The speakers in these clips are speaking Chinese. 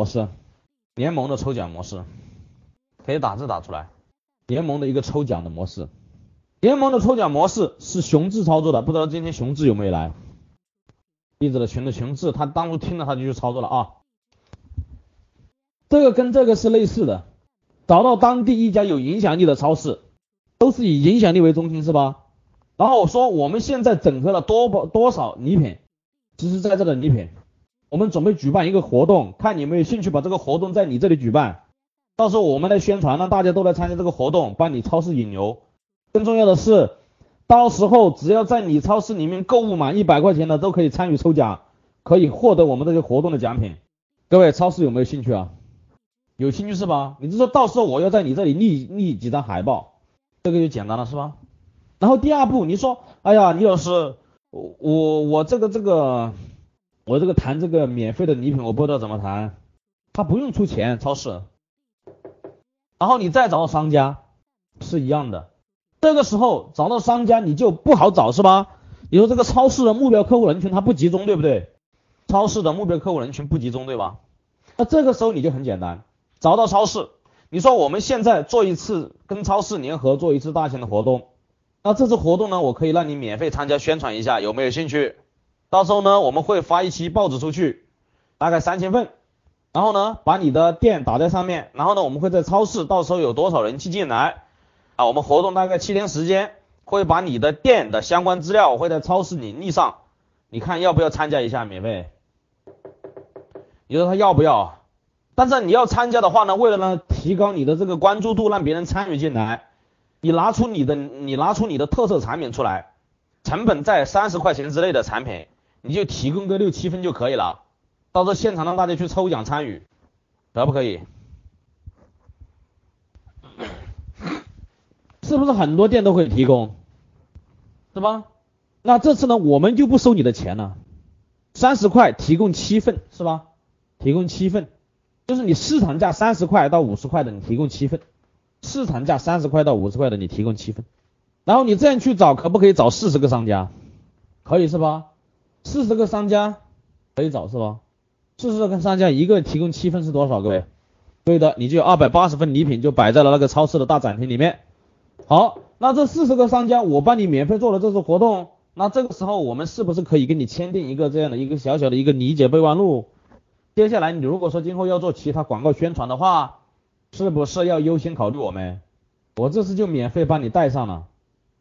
模式，联盟的抽奖模式，可以打字打出来。联盟的一个抽奖的模式，联盟的抽奖模式是熊志操作的，不知道今天熊志有没有来？弟子的群的熊志，他当初听了他就去操作了啊。这个跟这个是类似的，找到当地一家有影响力的超市，都是以影响力为中心是吧？然后我说我们现在整合了多多少礼品，实实在在的礼品，我们准备举办一个活动，看你有没有兴趣把这个活动在你这里举办。到时候我们来宣传，让大家都来参加这个活动，帮你超市引流。更重要的是，到时候只要在你超市里面购物满一百块钱的，都可以参与抽奖，可以获得我们这个活动的奖品。各位超市有没有兴趣啊？有兴趣是吧？你就说到时候我要在你这里立立几张海报，这个就简单了是吧？然后第二步，你说，哎呀，李老师，我我我这个这个，我这个谈这个免费的礼品，我不知道怎么谈。他不用出钱，超市。然后你再找到商家是一样的，这个时候找到商家你就不好找是吧？你说这个超市的目标客户人群它不集中对不对？超市的目标客户人群不集中对吧？那这个时候你就很简单，找到超市，你说我们现在做一次跟超市联合做一次大型的活动，那这次活动呢，我可以让你免费参加宣传一下，有没有兴趣？到时候呢，我们会发一期报纸出去，大概三千份。然后呢，把你的店打在上面，然后呢，我们会在超市，到时候有多少人气进来啊？我们活动大概七天时间，会把你的店的相关资料会在超市里立上，你看要不要参加一下免费？你说他要不要？但是你要参加的话呢，为了呢提高你的这个关注度，让别人参与进来，你拿出你的你拿出你的特色产品出来，成本在三十块钱之内的产品，你就提供个六七分就可以了。到时候现场让大家去抽奖参与，可不可以？是不是很多店都可以提供？是吧？那这次呢，我们就不收你的钱了，三十块提供七份，是吧？提供七份，就是你市场价三十块到五十块的，你提供七份；市场价三十块到五十块的，你提供七份。然后你这样去找，可不可以找四十个商家？可以是吧？四十个商家可以找是吧？四十个商家一个提供七份是多少？各位，对的，你就有二百八十份礼品就摆在了那个超市的大展厅里面。好，那这四十个商家我帮你免费做了这次活动，那这个时候我们是不是可以跟你签订一个这样的一个小小的一个理解备忘录？接下来你如果说今后要做其他广告宣传的话，是不是要优先考虑我们？我这次就免费帮你带上了，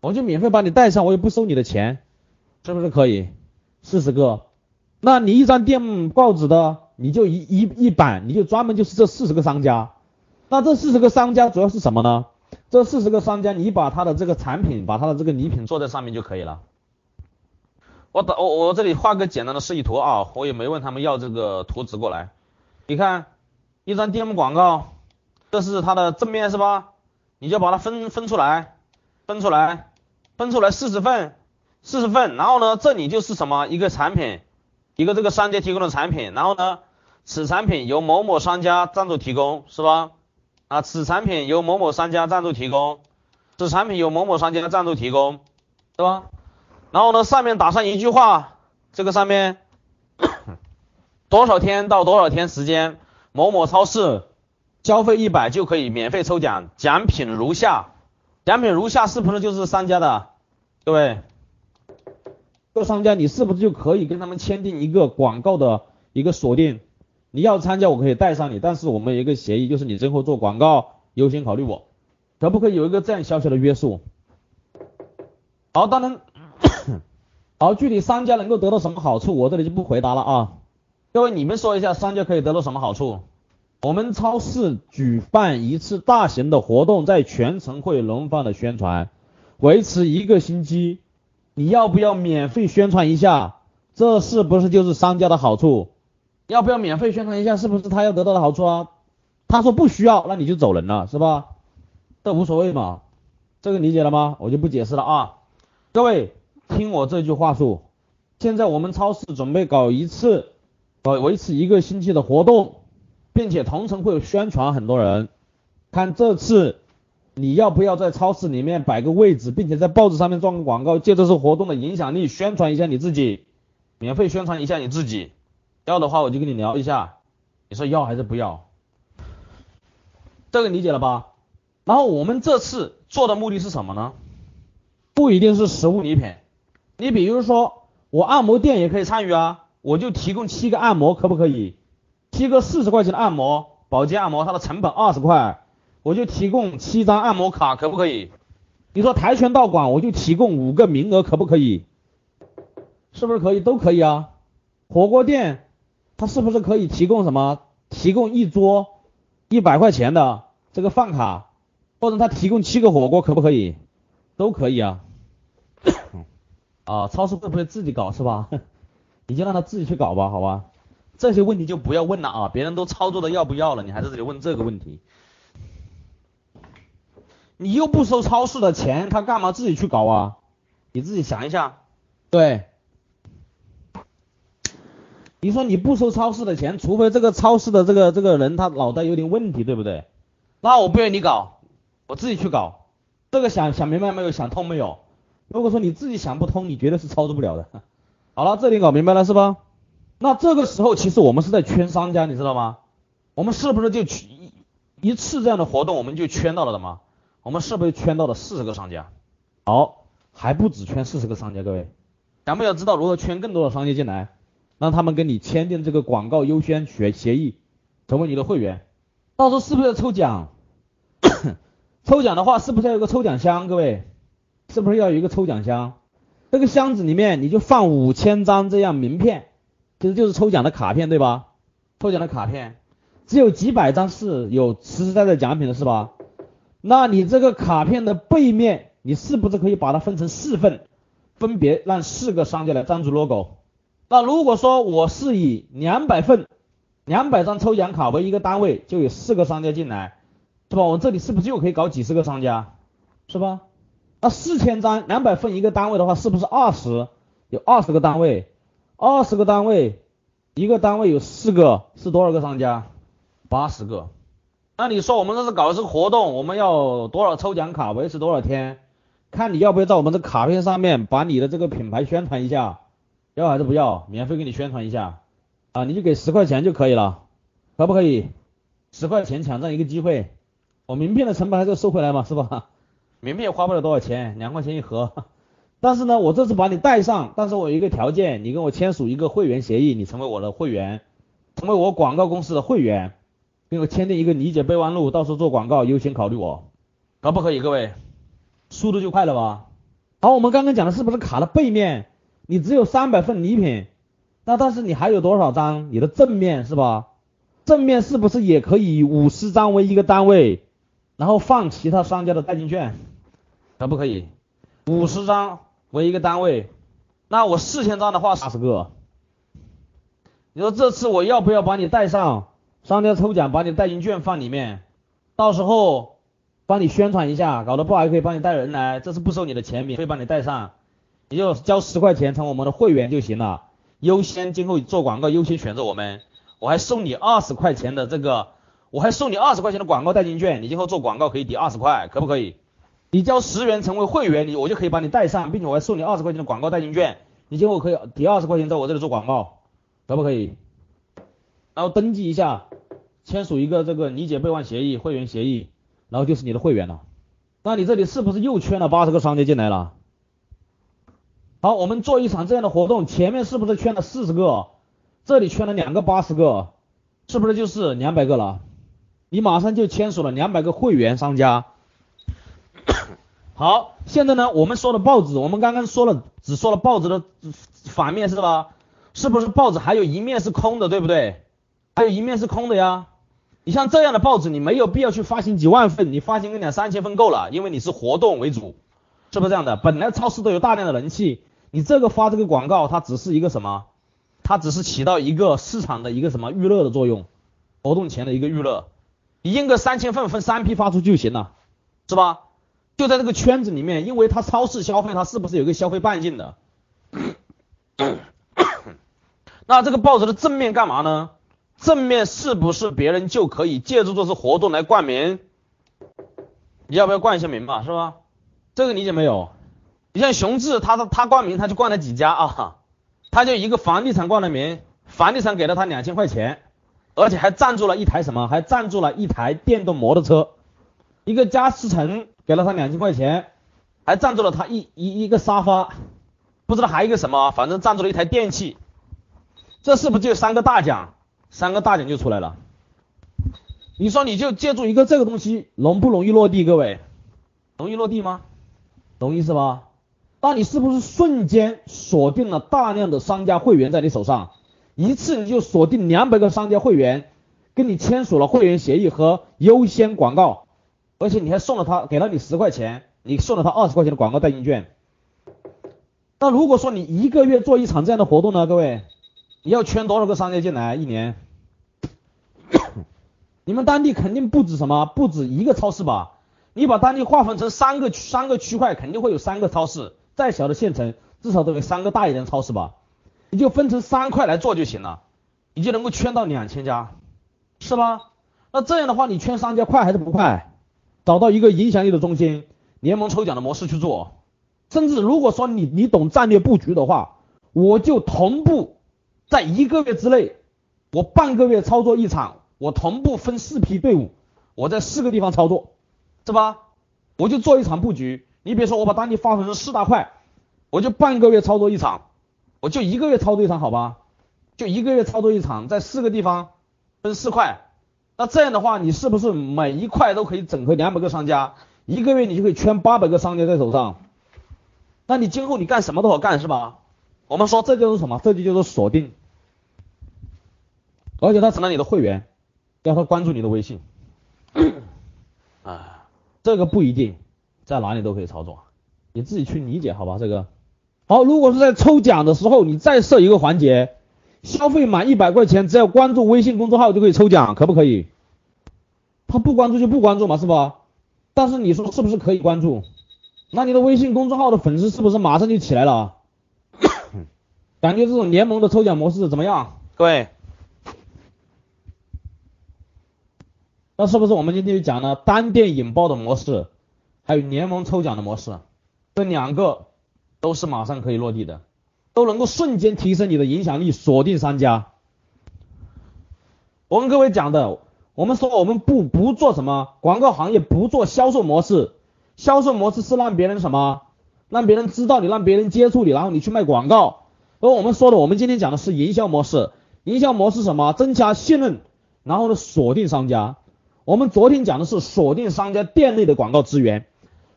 我就免费帮你带上，我也不收你的钱，是不是可以？四十个。那你一张电报纸的，你就一一一版，你就专门就是这四十个商家。那这四十个商家主要是什么呢？这四十个商家，你把他的这个产品，把他的这个礼品做在上面就可以了。我打我我这里画个简单的示意图啊，我也没问他们要这个图纸过来。你看一张电广告，这是它的正面是吧？你就把它分分出来，分出来，分出来四十份，四十份。然后呢，这里就是什么一个产品。一个这个商家提供的产品，然后呢，此产品由某某商家赞助提供，是吧？啊，此产品由某某商家赞助提供，此产品由某某商家赞助提供，对吧？然后呢，上面打上一句话，这个上面多少天到多少天时间，某某超市消费一百就可以免费抽奖，奖品如下，奖品如下是不是就是商家的？各位？做商家，你是不是就可以跟他们签订一个广告的一个锁定？你要参加，我可以带上你，但是我们有一个协议，就是你今后做广告优先考虑我，可不可以有一个这样小小的约束？好，当然，好，具体商家能够得到什么好处，我这里就不回答了啊。各位，你们说一下，商家可以得到什么好处？我们超市举办一次大型的活动，在全程会轮番的宣传，维持一个星期。你要不要免费宣传一下？这是不是就是商家的好处？要不要免费宣传一下？是不是他要得到的好处啊？他说不需要，那你就走人了，是吧？这无所谓嘛，这个理解了吗？我就不解释了啊。各位听我这句话术，现在我们超市准备搞一次，呃，维持一个星期的活动，并且同城会宣传很多人，看这次。你要不要在超市里面摆个位置，并且在报纸上面装个广告，借这次活动的影响力宣传一下你自己，免费宣传一下你自己。要的话我就跟你聊一下，你说要还是不要？这个理解了吧？然后我们这次做的目的是什么呢？不一定是实物礼品，你比如说我按摩店也可以参与啊，我就提供七个按摩，可不可以？七个四十块钱的按摩，保健按摩，它的成本二十块，我就提供七张按摩卡，可不可以？你说跆拳道馆，我就提供五个名额，可不可以？是不是可以？都可以啊。火锅店，他是不是可以提供什么？提供一桌一百块钱的这个饭卡，或者他提供七个火锅，可不可以？都可以啊。啊，超市会不会自己搞是吧？你就让他自己去搞吧，好吧？这些问题就不要问了啊，别人都操作的要不要了，你还在这里问这个问题？你又不收超市的钱，他干嘛自己去搞啊？你自己想一下，对。你说你不收超市的钱，除非这个超市的这个这个人他脑袋有点问题，对不对？那我不愿意搞，我自己去搞。这个想想明白没有？想通没有？如果说你自己想不通，你绝对是操作不了的。好了，这里搞明白了是吧？那这个时候其实我们是在圈商家，你知道吗？我们是不是就一一次这样的活动我们就圈到了的吗？我们是不是圈到了四十个商家？好，还不止圈四十个商家，各位想不想知道如何圈更多的商家进来？让他们跟你签订这个广告优先协协议，成为你的会员，到时候是不是要抽奖？抽奖的话，是不是要有个抽奖箱？各位，是不是要有一个抽奖箱？这个箱子里面你就放五千张这样名片，其实就是抽奖的卡片，对吧？抽奖的卡片只有几百张是有实实在在奖品的，是吧？那你这个卡片的背面，你是不是可以把它分成四份，分别让四个商家来赞助 logo？那如果说我是以两百份、两百张抽奖卡为一个单位，就有四个商家进来，是吧？我这里是不是又可以搞几十个商家，是吧？那四千张、两百份一个单位的话，是不是二十？有二十个单位，二十个单位，一个单位有四个，是多少个商家？八十个。那你说我们这是搞的是活动，我们要多少抽奖卡，维持多少天？看你要不要在我们的卡片上面把你的这个品牌宣传一下。要还是不要？免费给你宣传一下啊，你就给十块钱就可以了，可不可以？十块钱抢占一个机会，我名片的成本还是要收回来嘛，是吧？名片也花不了多少钱，两块钱一盒。但是呢，我这次把你带上，但是我有一个条件，你跟我签署一个会员协议，你成为我的会员，成为我广告公司的会员，跟我签订一个理解备忘录，到时候做广告优先考虑我，可不可以？各位，速度就快了吧？好，我们刚刚讲的是不是卡的背面？你只有三百份礼品，那但是你还有多少张？你的正面是吧？正面是不是也可以五十张为一个单位，然后放其他商家的代金券，可不可以？五十张为一个单位，那我四千张的话八十个。你说这次我要不要把你带上？商家抽奖把你的代金券放里面，到时候帮你宣传一下，搞得不好还可以帮你带人来，这是不收你的钱，免费帮你带上。你就交十块钱成我们的会员就行了，优先今后做广告优先选择我们，我还送你二十块钱的这个，我还送你二十块钱的广告代金券，你今后做广告可以抵二十块，可不可以？你交十元成为会员，你我就可以把你带上，并且我还送你二十块钱的广告代金券，你今后可以抵二十块钱在我这里做广告，可不可以？然后登记一下，签署一个这个理解备忘协议、会员协议，然后就是你的会员了。那你这里是不是又圈了八十个商家进来了？好，我们做一场这样的活动，前面是不是圈了四十个？这里圈了两个八十个，是不是就是两百个了？你马上就签署了两百个会员商家。好，现在呢，我们说的报纸，我们刚刚说了，只说了报纸的反面是吧？是不是报纸还有一面是空的，对不对？还有一面是空的呀。你像这样的报纸，你没有必要去发行几万份，你发行个两三千份够了，因为你是活动为主，是不是这样的？本来超市都有大量的人气。你这个发这个广告，它只是一个什么？它只是起到一个市场的一个什么预热的作用，活动前的一个预热。你印个三千份，分三批发出就行了，是吧？就在这个圈子里面，因为它超市消费，它是不是有个消费半径的？那这个报纸的正面干嘛呢？正面是不是别人就可以借助这次活动来冠名？你要不要冠一下名吧？是吧？这个理解没有？你像雄志，他他冠名，他就冠了几家啊？他就一个房地产冠了名，房地产给了他两千块钱，而且还赞助了一台什么？还赞助了一台电动摩托车，一个加湿城给了他两千块钱，还赞助了他一一一个沙发，不知道还一个什么，反正赞助了一台电器，这是不是就三个大奖？三个大奖就出来了。你说你就借助一个这个东西，容不容易落地？各位，容易落地吗？容易是吧？那你是不是瞬间锁定了大量的商家会员在你手上？一次你就锁定两百个商家会员，跟你签署了会员协议和优先广告，而且你还送了他，给了你十块钱，你送了他二十块钱的广告代金券。那如果说你一个月做一场这样的活动呢？各位，你要圈多少个商家进来？一年？你们当地肯定不止什么，不止一个超市吧？你把当地划分成三个三个区块，肯定会有三个超市。再小的县城，至少都有三个大一点的超市吧？你就分成三块来做就行了，你就能够圈到两千家，是吧？那这样的话，你圈商家快还是不快？找到一个影响力的中心，联盟抽奖的模式去做。甚至如果说你你懂战略布局的话，我就同步在一个月之内，我半个月操作一场，我同步分四批队伍，我在四个地方操作，是吧？我就做一场布局。你比如说，我把当地划分成四大块，我就半个月操作一场，我就一个月操作一场，好吧？就一个月操作一场，在四个地方分四块，那这样的话，你是不是每一块都可以整合两百个商家？一个月你就可以圈八百个商家在手上，那你今后你干什么都好干，是吧？我们说这就是什么？这就叫做锁定，而且他成了你的会员，要他关注你的微信，啊，这个不一定。在哪里都可以操作，你自己去理解好吧？这个好，如果是在抽奖的时候，你再设一个环节，消费满一百块钱，只要关注微信公众号就可以抽奖，可不可以？他不关注就不关注嘛，是吧？但是你说是不是可以关注？那你的微信公众号的粉丝是不是马上就起来了？感觉这种联盟的抽奖模式怎么样？各位，那是不是我们今天就讲了单店引爆的模式？还有联盟抽奖的模式，这两个都是马上可以落地的，都能够瞬间提升你的影响力，锁定商家。我跟各位讲的，我们说我们不不做什么广告行业，不做销售模式，销售模式是让别人什么，让别人知道你，让别人接触你，然后你去卖广告。而我们说的，我们今天讲的是营销模式，营销模式什么？增加信任，然后呢锁定商家。我们昨天讲的是锁定商家店内的广告资源。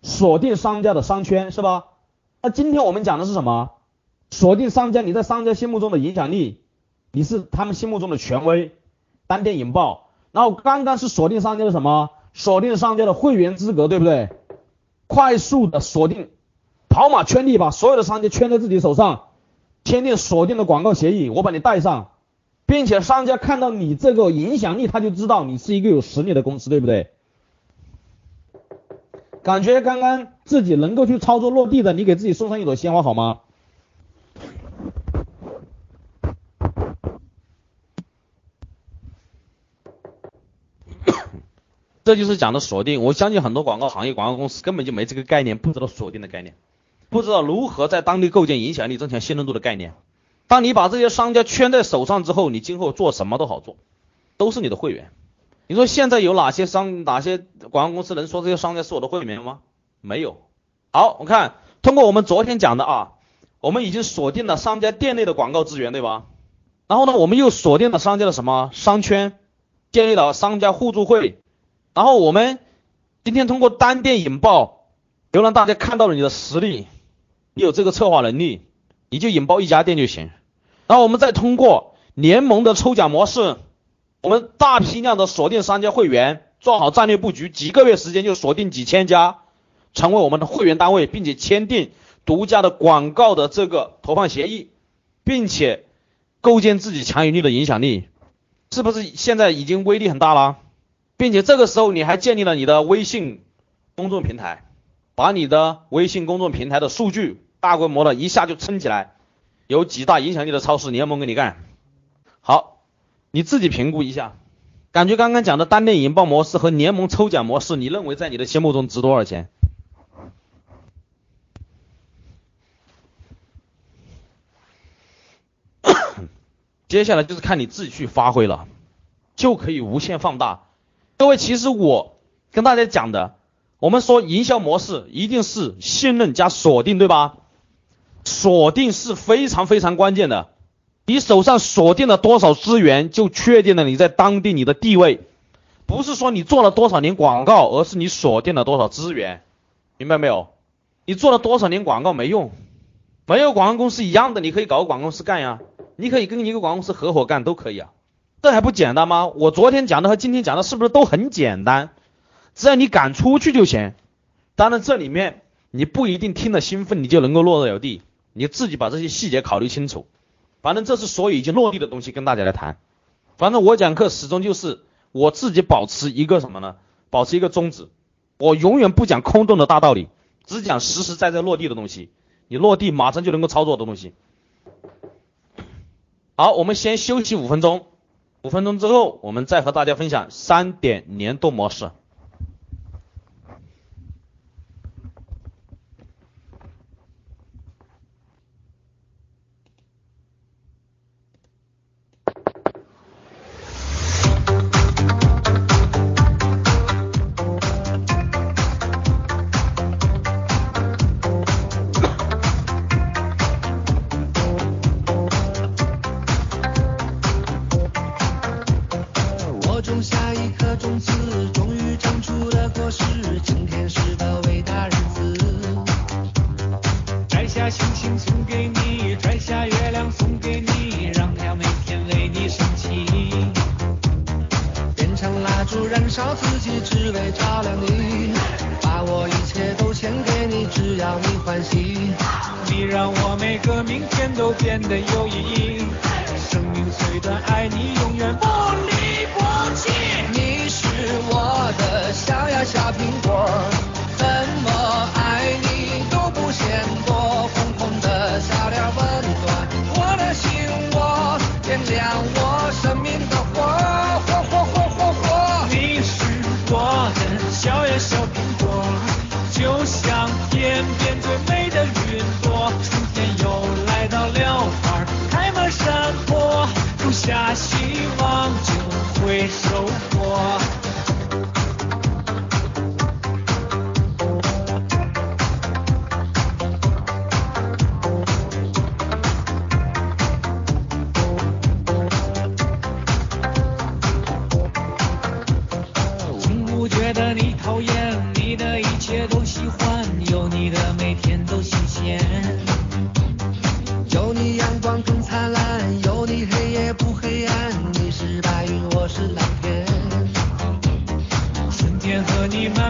锁定商家的商圈是吧？那今天我们讲的是什么？锁定商家，你在商家心目中的影响力，你是他们心目中的权威，单店引爆。然后刚刚是锁定商家的什么？锁定商家的会员资格，对不对？快速的锁定，跑马圈地，把所有的商家圈在自己手上，签订锁定的广告协议，我把你带上，并且商家看到你这个影响力，他就知道你是一个有实力的公司，对不对？感觉刚刚自己能够去操作落地的，你给自己送上一朵鲜花好吗？这就是讲的锁定。我相信很多广告行业、广告公司根本就没这个概念，不知道锁定的概念，不知道如何在当地构建影响力、增强信任度的概念。当你把这些商家圈在手上之后，你今后做什么都好做，都是你的会员。你说现在有哪些商哪些广告公司能说这些商家是我的会员吗？没有。好，我看通过我们昨天讲的啊，我们已经锁定了商家店内的广告资源，对吧？然后呢，我们又锁定了商家的什么商圈，建立了商家互助会。然后我们今天通过单店引爆，又让大家看到了你的实力，你有这个策划能力，你就引爆一家店就行。然后我们再通过联盟的抽奖模式。我们大批量的锁定商家会员，做好战略布局，几个月时间就锁定几千家，成为我们的会员单位，并且签订独家的广告的这个投放协议，并且构建自己强有力的影响力，是不是现在已经威力很大了？并且这个时候你还建立了你的微信公众平台，把你的微信公众平台的数据大规模的一下就撑起来，有几大影响力的超市联盟给你干，好。你自己评估一下，感觉刚刚讲的单店引爆模式和联盟抽奖模式，你认为在你的心目中值多少钱？接下来就是看你自己去发挥了。就可以无限放大。各位，其实我跟大家讲的，我们说营销模式一定是信任加锁定，对吧？锁定是非常非常关键的。你手上锁定了多少资源，就确定了你在当地你的地位。不是说你做了多少年广告，而是你锁定了多少资源，明白没有？你做了多少年广告没用，没有广告公司一样的，你可以搞个广告公司干呀，你可以跟一个广告公司合伙干都可以啊，这还不简单吗？我昨天讲的和今天讲的是不是都很简单？只要你敢出去就行。当然这里面你不一定听了兴奋你就能够落得有地，你自己把这些细节考虑清楚。反正这是所有已经落地的东西跟大家来谈。反正我讲课始终就是我自己保持一个什么呢？保持一个宗旨，我永远不讲空洞的大道理，只讲实实在在落地的东西。你落地马上就能够操作的东西。好，我们先休息五分钟，五分钟之后我们再和大家分享三点联动模式。